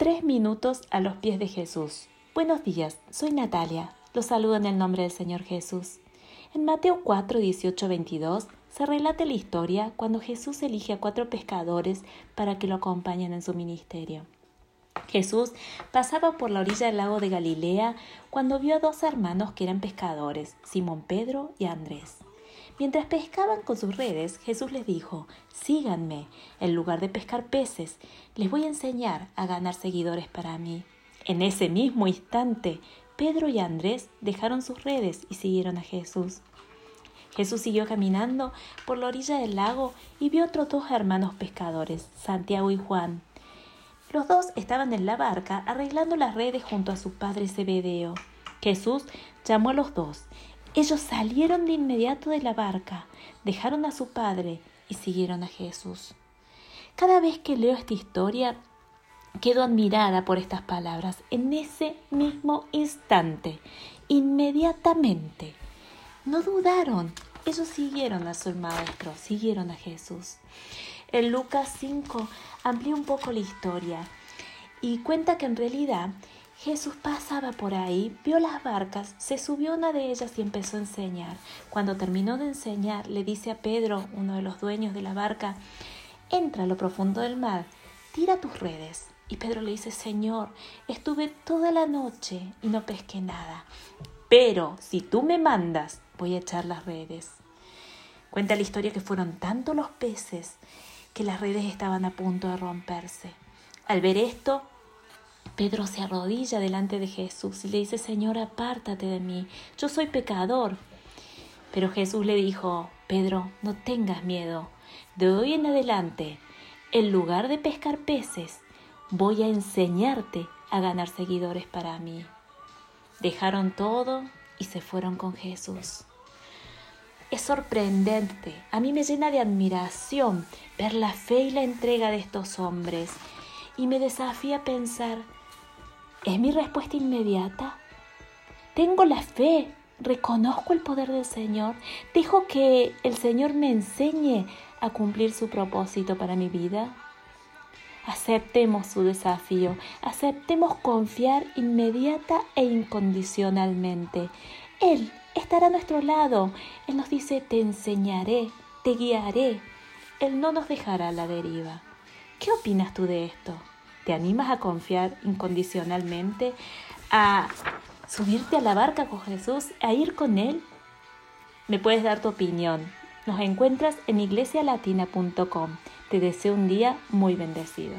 tres minutos a los pies de Jesús. Buenos días, soy Natalia. Los saludo en el nombre del Señor Jesús. En Mateo 4, 18, 22 se relata la historia cuando Jesús elige a cuatro pescadores para que lo acompañen en su ministerio. Jesús pasaba por la orilla del lago de Galilea cuando vio a dos hermanos que eran pescadores, Simón Pedro y Andrés. Mientras pescaban con sus redes, Jesús les dijo, Síganme, en lugar de pescar peces, les voy a enseñar a ganar seguidores para mí. En ese mismo instante, Pedro y Andrés dejaron sus redes y siguieron a Jesús. Jesús siguió caminando por la orilla del lago y vio otros dos hermanos pescadores, Santiago y Juan. Los dos estaban en la barca arreglando las redes junto a su padre Zebedeo. Jesús llamó a los dos ellos salieron de inmediato de la barca, dejaron a su padre y siguieron a Jesús. Cada vez que leo esta historia, quedo admirada por estas palabras. En ese mismo instante, inmediatamente, no dudaron. Ellos siguieron a su maestro, siguieron a Jesús. En Lucas 5 amplía un poco la historia y cuenta que en realidad Jesús pasaba por ahí, vio las barcas, se subió a una de ellas y empezó a enseñar. Cuando terminó de enseñar, le dice a Pedro, uno de los dueños de la barca, entra a lo profundo del mar, tira tus redes. Y Pedro le dice, Señor, estuve toda la noche y no pesqué nada, pero si tú me mandas, voy a echar las redes. Cuenta la historia que fueron tantos los peces que las redes estaban a punto de romperse. Al ver esto, Pedro se arrodilla delante de Jesús y le dice, Señor, apártate de mí, yo soy pecador. Pero Jesús le dijo, Pedro, no tengas miedo, de hoy en adelante, en lugar de pescar peces, voy a enseñarte a ganar seguidores para mí. Dejaron todo y se fueron con Jesús. Es sorprendente, a mí me llena de admiración ver la fe y la entrega de estos hombres y me desafía a pensar, ¿es mi respuesta inmediata? ¿Tengo la fe? ¿Reconozco el poder del Señor? ¿Dejo que el Señor me enseñe a cumplir su propósito para mi vida? Aceptemos su desafío, aceptemos confiar inmediata e incondicionalmente. Él estará a nuestro lado. Él nos dice, te enseñaré, te guiaré. Él no nos dejará a la deriva. ¿Qué opinas tú de esto? ¿Te animas a confiar incondicionalmente, a subirte a la barca con Jesús, a ir con Él? Me puedes dar tu opinión. Nos encuentras en iglesialatina.com. Te deseo un día muy bendecido.